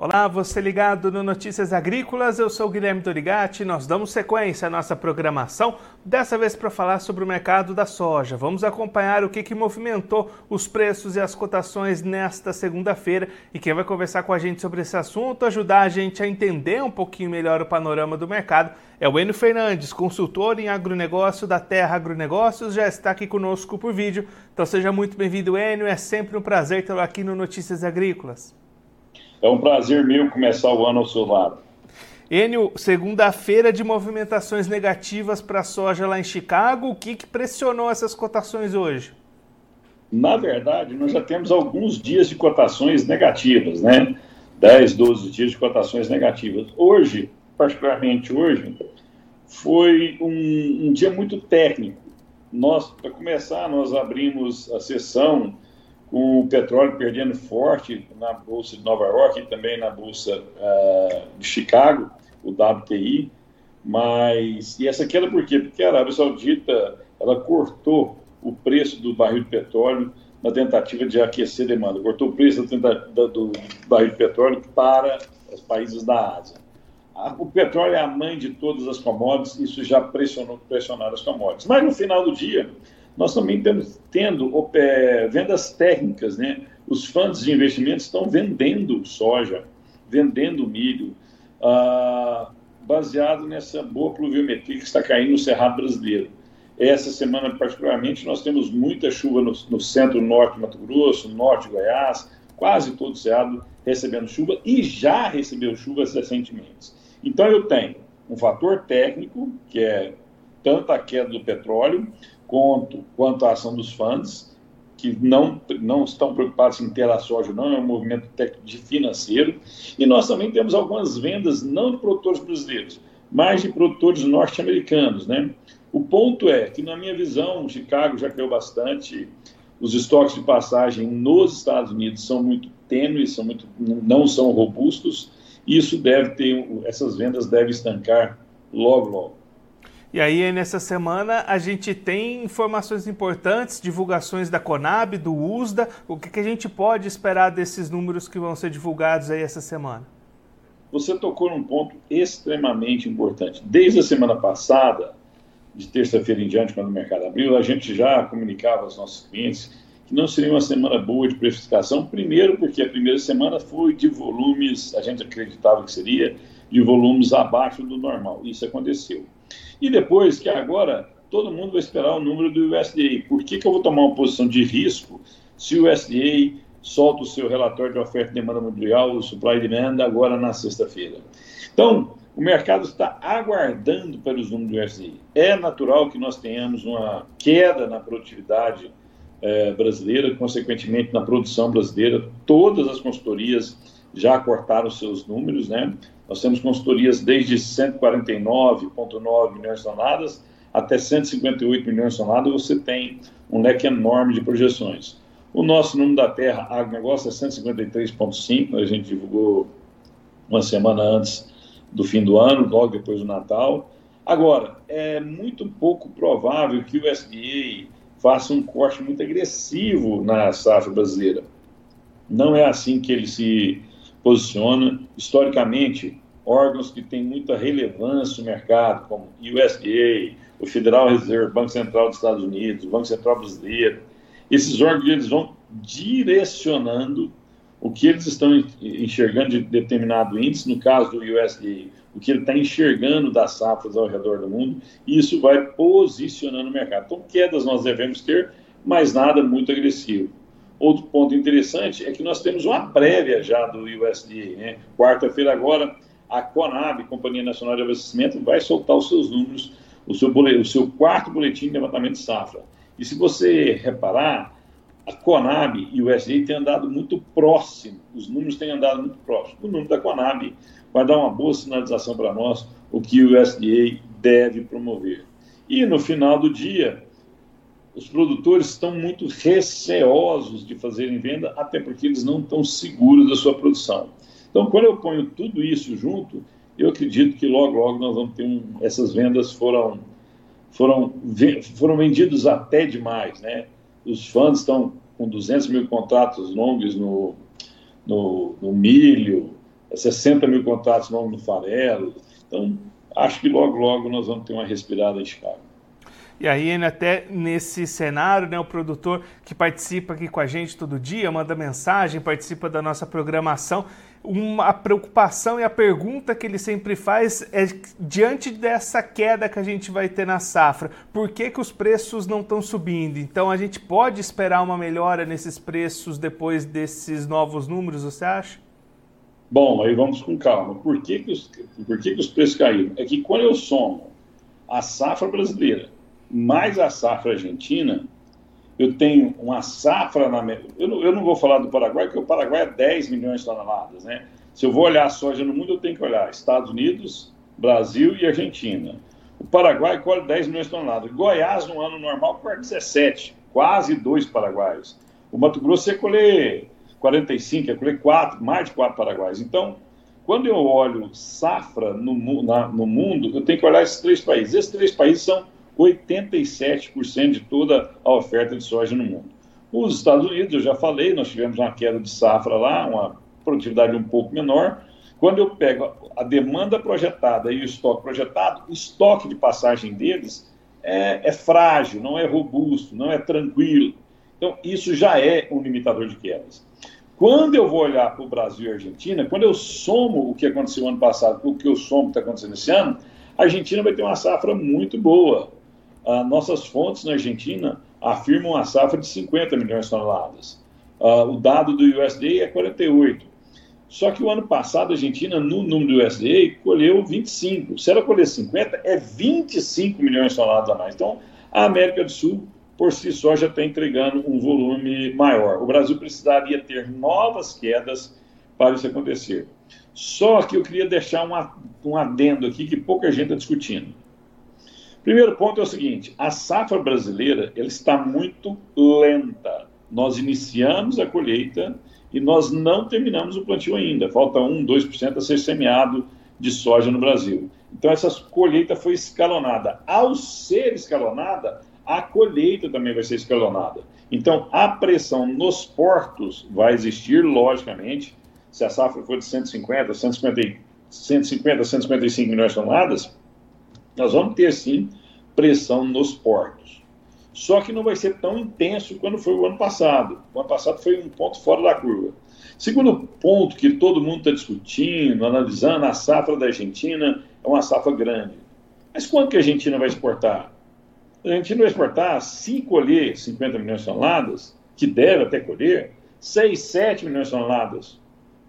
Olá, você ligado no Notícias Agrícolas, eu sou Guilherme Dorigati. Nós damos sequência à nossa programação, dessa vez para falar sobre o mercado da soja. Vamos acompanhar o que, que movimentou os preços e as cotações nesta segunda-feira. E quem vai conversar com a gente sobre esse assunto, ajudar a gente a entender um pouquinho melhor o panorama do mercado, é o Enio Fernandes, consultor em agronegócio da Terra Agronegócios, já está aqui conosco por vídeo. Então seja muito bem-vindo, Enio. É sempre um prazer tê-lo aqui no Notícias Agrícolas. É um prazer meu começar o ano ao seu lado. Enio, segunda-feira de movimentações negativas para a soja lá em Chicago. O que, que pressionou essas cotações hoje? Na verdade, nós já temos alguns dias de cotações negativas, né? 10, 12 dias de cotações negativas. Hoje, particularmente hoje, foi um, um dia muito técnico. Nós, para começar, nós abrimos a sessão o petróleo perdendo forte na Bolsa de Nova York e também na Bolsa uh, de Chicago, o WTI. Mas, e essa queda por quê? Porque a Arábia Saudita ela cortou o preço do barril de petróleo na tentativa de aquecer a demanda, cortou o preço do barril de petróleo para os países da Ásia. O petróleo é a mãe de todas as commodities, isso já pressionou, pressionaram as commodities. Mas no final do dia, nós também estamos tendo é, vendas técnicas, né? Os fundos de investimentos estão vendendo soja, vendendo milho, ah, baseado nessa boa pluviometria que está caindo no Cerrado brasileiro. Essa semana, particularmente, nós temos muita chuva no, no centro-norte de Mato Grosso, norte de Goiás, quase todo o Cerrado recebendo chuva e já recebeu chuvas recentemente. Então, eu tenho um fator técnico, que é tanto a queda do petróleo, quanto, quanto à ação dos fundos, que não, não estão preocupados em ter a soja, não, é um movimento de financeiro. E nós também temos algumas vendas, não de produtores brasileiros, mas de produtores norte-americanos. Né? O ponto é que, na minha visão, Chicago já caiu bastante, os estoques de passagem nos Estados Unidos são muito tênues, são muito, não são robustos, e isso deve ter, essas vendas devem estancar logo, logo. E aí, nessa semana, a gente tem informações importantes, divulgações da Conab, do USDA. O que, que a gente pode esperar desses números que vão ser divulgados aí essa semana? Você tocou num ponto extremamente importante. Desde a semana passada, de terça-feira em diante, quando o mercado abriu, a gente já comunicava aos nossos clientes que não seria uma semana boa de precificação. Primeiro, porque a primeira semana foi de volumes, a gente acreditava que seria, de volumes abaixo do normal. Isso aconteceu. E depois que agora todo mundo vai esperar o número do USDA. Por que, que eu vou tomar uma posição de risco se o USDA solta o seu relatório de oferta e demanda mundial, o supply e demand, agora na sexta-feira? Então, o mercado está aguardando pelos números do USDA. É natural que nós tenhamos uma queda na produtividade eh, brasileira, consequentemente na produção brasileira. Todas as consultorias já cortaram seus números, né? Nós temos consultorias desde 149,9 milhões de toneladas até 158 milhões de toneladas, você tem um leque enorme de projeções. O nosso número da Terra agronegócio é 153,5, a gente divulgou uma semana antes do fim do ano, logo depois do Natal. Agora, é muito pouco provável que o SDA faça um corte muito agressivo na safra brasileira. Não é assim que ele se posiciona. Historicamente, órgãos que têm muita relevância no mercado, como o USDA, o Federal Reserve, Banco Central dos Estados Unidos, o Banco Central Brasileiro, esses órgãos eles vão direcionando o que eles estão enxergando de determinado índice, no caso do USDA, o que ele está enxergando das safras ao redor do mundo, e isso vai posicionando o mercado. Então, quedas nós devemos ter, mas nada muito agressivo. Outro ponto interessante é que nós temos uma prévia já do USDA. Né? Quarta-feira agora, a Conab, Companhia Nacional de Abastecimento, vai soltar os seus números, o seu, boletim, o seu quarto boletim de levantamento de safra. E se você reparar, a Conab e o USDA têm andado muito próximo, os números têm andado muito próximo. O número da Conab vai dar uma boa sinalização para nós o que o USDA deve promover. E no final do dia, os produtores estão muito receosos de fazerem venda, até porque eles não estão seguros da sua produção. Então, quando eu ponho tudo isso junto, eu acredito que logo, logo nós vamos ter um, essas vendas foram foram foram vendidos até demais, né? Os fundos estão com 200 mil contratos longos no, no, no milho, 60 mil contratos novos no farelo. Então, acho que logo, logo nós vamos ter uma respirada em Chicago. E aí, até nesse cenário, né, o produtor que participa aqui com a gente todo dia, manda mensagem, participa da nossa programação, uma, a preocupação e a pergunta que ele sempre faz é diante dessa queda que a gente vai ter na safra, por que, que os preços não estão subindo? Então a gente pode esperar uma melhora nesses preços depois desses novos números, você acha? Bom, aí vamos com calma. Por que, que, os, por que, que os preços caíram? É que quando eu somo a safra brasileira mais a safra argentina, eu tenho uma safra na. Eu não, eu não vou falar do Paraguai, porque o Paraguai é 10 milhões de toneladas, né? Se eu vou olhar a soja no mundo, eu tenho que olhar Estados Unidos, Brasil e Argentina. O Paraguai colhe 10 milhões de toneladas. Goiás, no ano normal, colhe 17, quase dois paraguaios. O Mato Grosso ia colher 45, ia colher 4, mais de 4 paraguaios. Então, quando eu olho safra no, na, no mundo, eu tenho que olhar esses três países. Esses três países são 87% de toda a oferta de soja no mundo. Os Estados Unidos, eu já falei, nós tivemos uma queda de safra lá, uma produtividade um pouco menor. Quando eu pego a demanda projetada e o estoque projetado, o estoque de passagem deles é, é frágil, não é robusto, não é tranquilo. Então, isso já é um limitador de quedas. Quando eu vou olhar para o Brasil e a Argentina, quando eu somo o que aconteceu ano passado com o que eu somo que está acontecendo esse ano, a Argentina vai ter uma safra muito boa ah, nossas fontes na Argentina afirmam a safra de 50 milhões de toneladas. Ah, o dado do USDA é 48. Só que o ano passado a Argentina, no número do USDA, colheu 25. Se ela colher 50, é 25 milhões de toneladas a mais. Então, a América do Sul, por si só, já está entregando um volume maior. O Brasil precisaria ter novas quedas para isso acontecer. Só que eu queria deixar um adendo aqui que pouca gente está discutindo. Primeiro ponto é o seguinte: a safra brasileira ela está muito lenta. Nós iniciamos a colheita e nós não terminamos o plantio ainda. Falta 1, 2% a ser semeado de soja no Brasil. Então, essa colheita foi escalonada. Ao ser escalonada, a colheita também vai ser escalonada. Então, a pressão nos portos vai existir, logicamente. Se a safra for de 150, 150, 150 155 milhões de toneladas, nós vamos ter sim pressão nos portos. Só que não vai ser tão intenso quando foi o ano passado. O ano passado foi um ponto fora da curva. Segundo ponto que todo mundo está discutindo, analisando, a safra da Argentina é uma safra grande. Mas quanto que a Argentina vai exportar? A Argentina vai exportar, se colher 50 milhões de toneladas, que deve até colher, 6, 7 milhões de toneladas,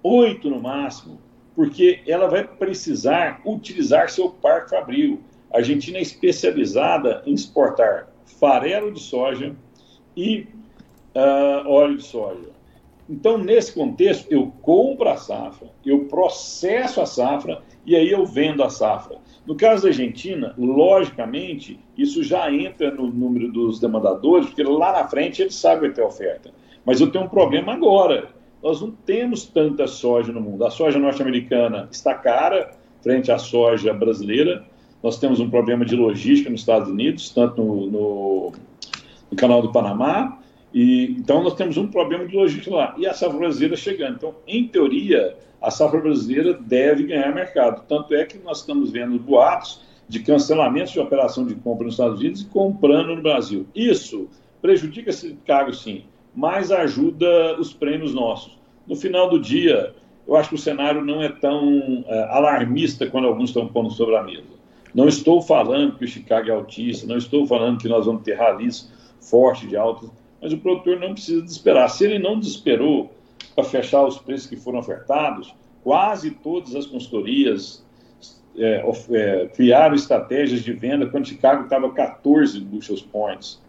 8 no máximo, porque ela vai precisar utilizar seu parque fabril. A Argentina é especializada em exportar farelo de soja e uh, óleo de soja. Então, nesse contexto, eu compro a safra, eu processo a safra e aí eu vendo a safra. No caso da Argentina, logicamente, isso já entra no número dos demandadores, porque lá na frente eles sabem ter oferta. Mas eu tenho um problema agora. Nós não temos tanta soja no mundo. A soja norte-americana está cara frente à soja brasileira. Nós temos um problema de logística nos Estados Unidos, tanto no, no, no canal do Panamá, e então nós temos um problema de logística lá. E a safra brasileira chegando. Então, em teoria, a safra brasileira deve ganhar mercado. Tanto é que nós estamos vendo boatos de cancelamentos de operação de compra nos Estados Unidos e comprando no Brasil. Isso prejudica Chicago, sim, mas ajuda os prêmios nossos. No final do dia, eu acho que o cenário não é tão é, alarmista quando alguns estão pondo sobre a mesa. Não estou falando que o Chicago é altista, não estou falando que nós vamos ter ralis forte de altas, mas o produtor não precisa desesperar. Se ele não desesperou para fechar os preços que foram ofertados, quase todas as consultorias é, é, criaram estratégias de venda quando Chicago estava 14 bushels points,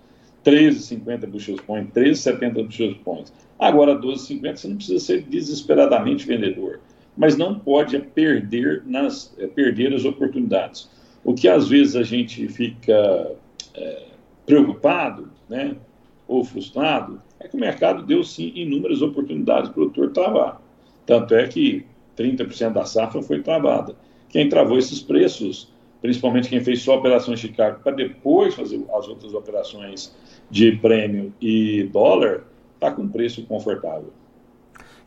13,50 bushels points, 13,70 bushels points. Agora 12,50 você não precisa ser desesperadamente vendedor, mas não pode perder, nas, é, perder as oportunidades. O que às vezes a gente fica é, preocupado, né, ou frustrado, é que o mercado deu sim inúmeras oportunidades para o produtor travar. Tanto é que 30% da safra foi travada. Quem travou esses preços, principalmente quem fez só operações de Chicago, para depois fazer as outras operações de prêmio e dólar, está com preço confortável.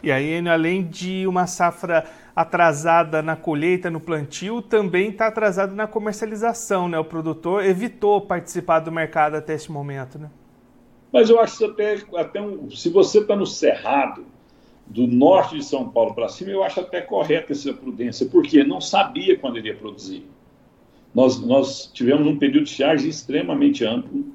E aí, além de uma safra atrasada na colheita, no plantio, também está atrasado na comercialização, né? O produtor evitou participar do mercado até esse momento, né? Mas eu acho que até, até um, se você está no Cerrado, do norte de São Paulo para cima, eu acho até correta essa prudência, porque não sabia quando iria produzir. Nós, nós tivemos um período de charge extremamente amplo,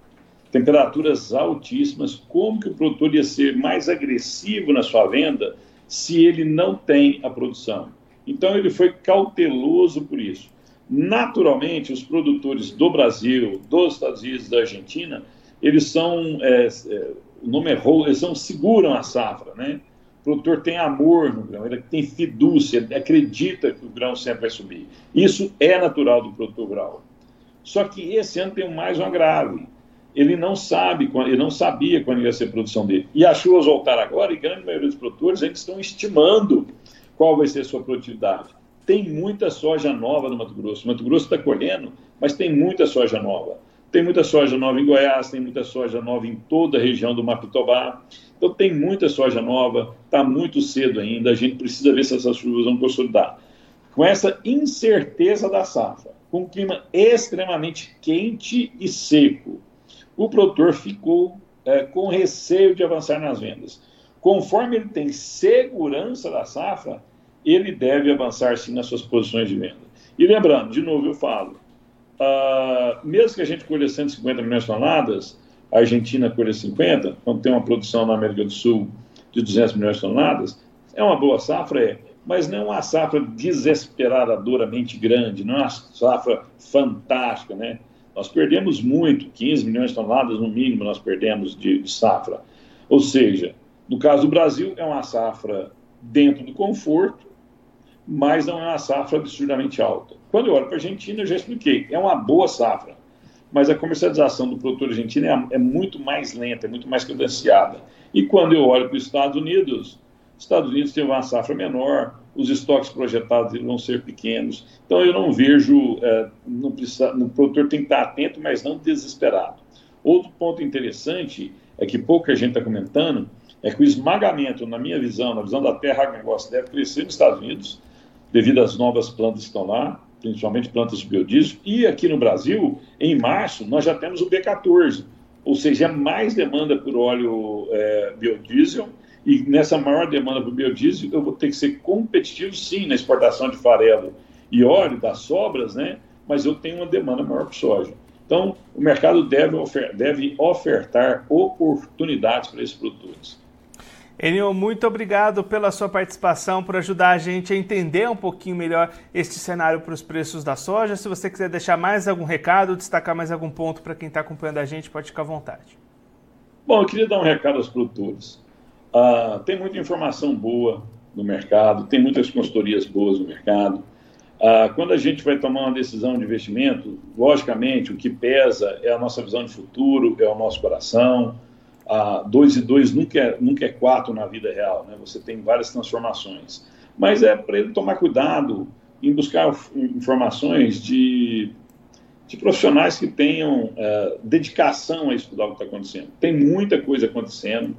temperaturas altíssimas. Como que o produtor ia ser mais agressivo na sua venda se ele não tem a produção? Então, ele foi cauteloso por isso. Naturalmente, os produtores do Brasil, dos Estados Unidos, da Argentina, eles são, é, é, o nome é eles são, seguram a safra, né? O produtor tem amor no grão, ele tem fidúcia, ele acredita que o grão sempre vai subir. Isso é natural do produtor rural. Só que esse ano tem mais uma grave. Ele não sabe, ele não sabia quando ia ser a produção dele. E as chuvas voltaram agora e grande maioria dos produtores ainda estão estimando qual vai ser a sua produtividade. Tem muita soja nova no Mato Grosso. O Mato Grosso está colhendo, mas tem muita soja nova. Tem muita soja nova em Goiás, tem muita soja nova em toda a região do Mapitobá. Então tem muita soja nova, está muito cedo ainda, a gente precisa ver se essas chuvas vão consolidar. Com essa incerteza da safra, com um clima extremamente quente e seco, o produtor ficou é, com receio de avançar nas vendas. Conforme ele tem segurança da safra, ele deve avançar sim nas suas posições de venda. E lembrando, de novo eu falo, uh, mesmo que a gente colha 150 milhões de toneladas, a Argentina colha 50, quando tem uma produção na América do Sul de 200 milhões de toneladas, é uma boa safra, é, mas não é uma safra desesperadoramente grande, não é uma safra fantástica, né? Nós perdemos muito, 15 milhões de toneladas no mínimo nós perdemos de, de safra. Ou seja, no caso do Brasil, é uma safra dentro do conforto, mas não é uma safra absurdamente alta. Quando eu olho para a Argentina, eu já expliquei, é uma boa safra, mas a comercialização do produtor argentino é, é muito mais lenta, é muito mais cadenciada. E quando eu olho para os Estados Unidos, Estados Unidos teve uma safra menor, os estoques projetados vão ser pequenos. Então eu não vejo, é, não precisa, o produtor tem que estar atento, mas não desesperado. Outro ponto interessante é que pouca gente está comentando é que o esmagamento, na minha visão, na visão da Terra Agronegócio, deve crescer nos Estados Unidos devido às novas plantas que estão lá, principalmente plantas de biodiesel. E aqui no Brasil, em março, nós já temos o B14, ou seja, é mais demanda por óleo é, biodiesel. E nessa maior demanda por biodiesel, eu vou ter que ser competitivo, sim, na exportação de farelo e óleo das sobras, né? Mas eu tenho uma demanda maior por soja. Então, o mercado deve, ofer deve ofertar oportunidades para esses produtores. Enio, muito obrigado pela sua participação, por ajudar a gente a entender um pouquinho melhor este cenário para os preços da soja. Se você quiser deixar mais algum recado, destacar mais algum ponto para quem está acompanhando a gente, pode ficar à vontade. Bom, eu queria dar um recado aos produtores. Uh, tem muita informação boa no mercado, tem muitas consultorias boas no mercado. Uh, quando a gente vai tomar uma decisão de investimento, logicamente, o que pesa é a nossa visão de futuro, é o nosso coração, ah, dois e dois nunca é, nunca é quatro na vida real, né? Você tem várias transformações. Mas é para ele tomar cuidado em buscar informações de, de profissionais que tenham uh, dedicação a estudar o que está acontecendo. Tem muita coisa acontecendo.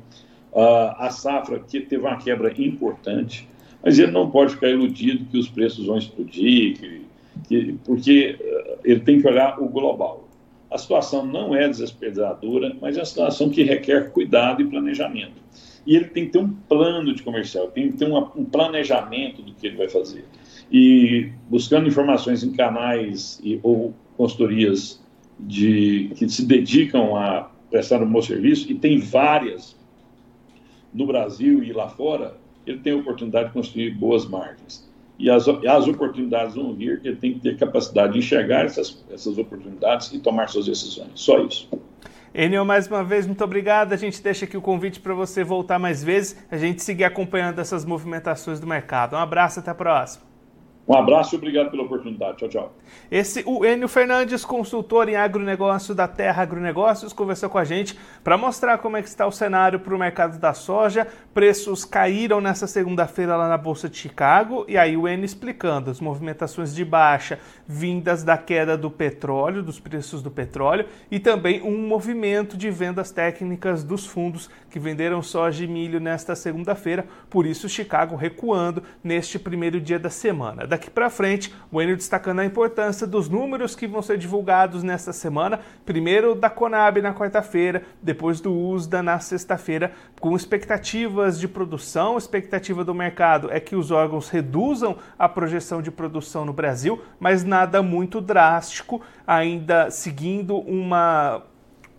Uh, a safra que teve uma quebra importante, mas ele não pode ficar iludido que os preços vão explodir, que, que, porque uh, ele tem que olhar o global. A situação não é desesperadora, mas é uma situação que requer cuidado e planejamento. E ele tem que ter um plano de comercial, tem que ter uma, um planejamento do que ele vai fazer. E buscando informações em canais e, ou consultorias de, que se dedicam a prestar um bom serviço, e tem várias no Brasil e lá fora, ele tem a oportunidade de construir boas margens e as, as oportunidades vão vir, ele tem que ter capacidade de enxergar essas, essas oportunidades e tomar suas decisões. Só isso. Enio, mais uma vez, muito obrigado. A gente deixa aqui o convite para você voltar mais vezes, a gente seguir acompanhando essas movimentações do mercado. Um abraço, até a próxima. Um abraço e obrigado pela oportunidade. Tchau, tchau. Esse, o Enio Fernandes, consultor em agronegócio da Terra Agronegócios, conversou com a gente para mostrar como é que está o cenário para o mercado da soja. Preços caíram nessa segunda-feira lá na Bolsa de Chicago e aí o Enio explicando as movimentações de baixa vindas da queda do petróleo, dos preços do petróleo e também um movimento de vendas técnicas dos fundos que venderam soja e milho nesta segunda-feira. Por isso, Chicago recuando neste primeiro dia da semana. Daqui para frente, o Enio destacando a importância dos números que vão ser divulgados nesta semana. Primeiro da Conab na quarta-feira, depois do USDA na sexta-feira, com expectativas de produção. expectativa do mercado é que os órgãos reduzam a projeção de produção no Brasil, mas nada muito drástico, ainda seguindo uma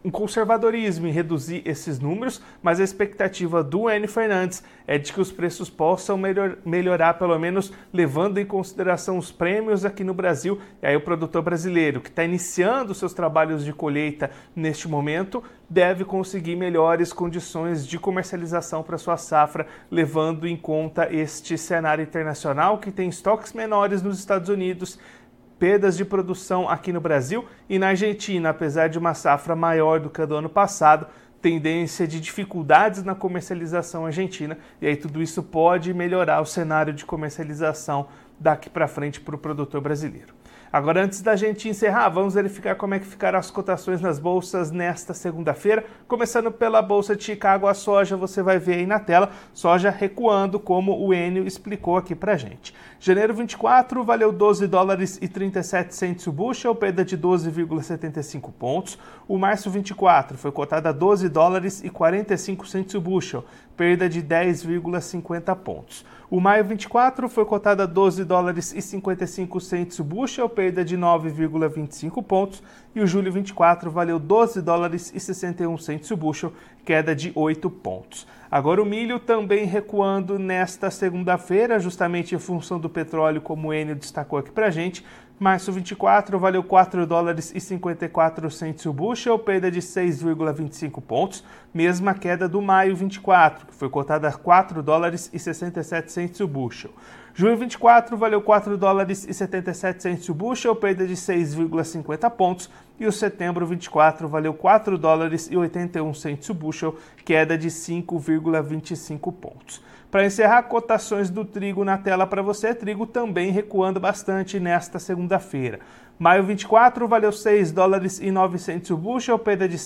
um conservadorismo em reduzir esses números, mas a expectativa do N Fernandes é de que os preços possam melhor, melhorar, pelo menos levando em consideração os prêmios aqui no Brasil. E aí o produtor brasileiro que está iniciando seus trabalhos de colheita neste momento deve conseguir melhores condições de comercialização para sua safra, levando em conta este cenário internacional que tem estoques menores nos Estados Unidos perdas de produção aqui no Brasil e na Argentina, apesar de uma safra maior do que a do ano passado, tendência de dificuldades na comercialização argentina, e aí tudo isso pode melhorar o cenário de comercialização daqui para frente para o produtor brasileiro. Agora, antes da gente encerrar, vamos verificar como é que ficaram as cotações nas bolsas nesta segunda-feira. Começando pela Bolsa de Chicago, a soja você vai ver aí na tela, soja recuando, como o Enio explicou aqui pra gente. Janeiro 24 valeu 12 dólares e 37 centos o bushel, perda de 12,75 pontos. O março 24 foi cotado a 12 dólares e 45 centos o bushel, perda de 10,50 pontos. O maio 24 foi cotado a 12 dólares e 55 centos bushel, perda de 9,25 pontos, e o julho 24 valeu 12 dólares e 61 centos bushel, queda de 8 pontos. Agora o milho também recuando nesta segunda-feira, justamente em função do petróleo, como o Enio destacou aqui pra gente, Março 24 valeu 4 dólares e 54 centos o bushel, perda de 6,25 pontos, mesma queda do maio 24, que foi cotada a 4 dólares e 67 centos o bushel. Julho 24 valeu 4 dólares e 77 centos o bushel, perda de 6,50 pontos, e o setembro 24 valeu 4 dólares e 81 centos o bushel, queda de 5,25 pontos. Para encerrar, cotações do trigo na tela para você. Trigo também recuando bastante nesta segunda-feira. Maio 24 valeu 6 dólares e 900 o bushel, perda de,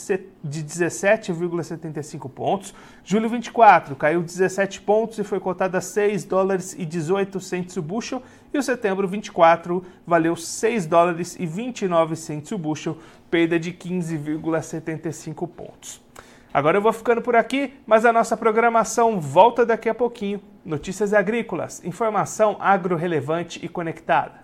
de 17,75 pontos. Julho 24 caiu 17 pontos e foi cotada a 6 dólares e 18 centos o bushel. E o setembro 24 valeu 6 dólares e 29 centos o bushel, perda de 15,75 pontos. Agora eu vou ficando por aqui, mas a nossa programação volta daqui a pouquinho. Notícias agrícolas, informação agro relevante e conectada.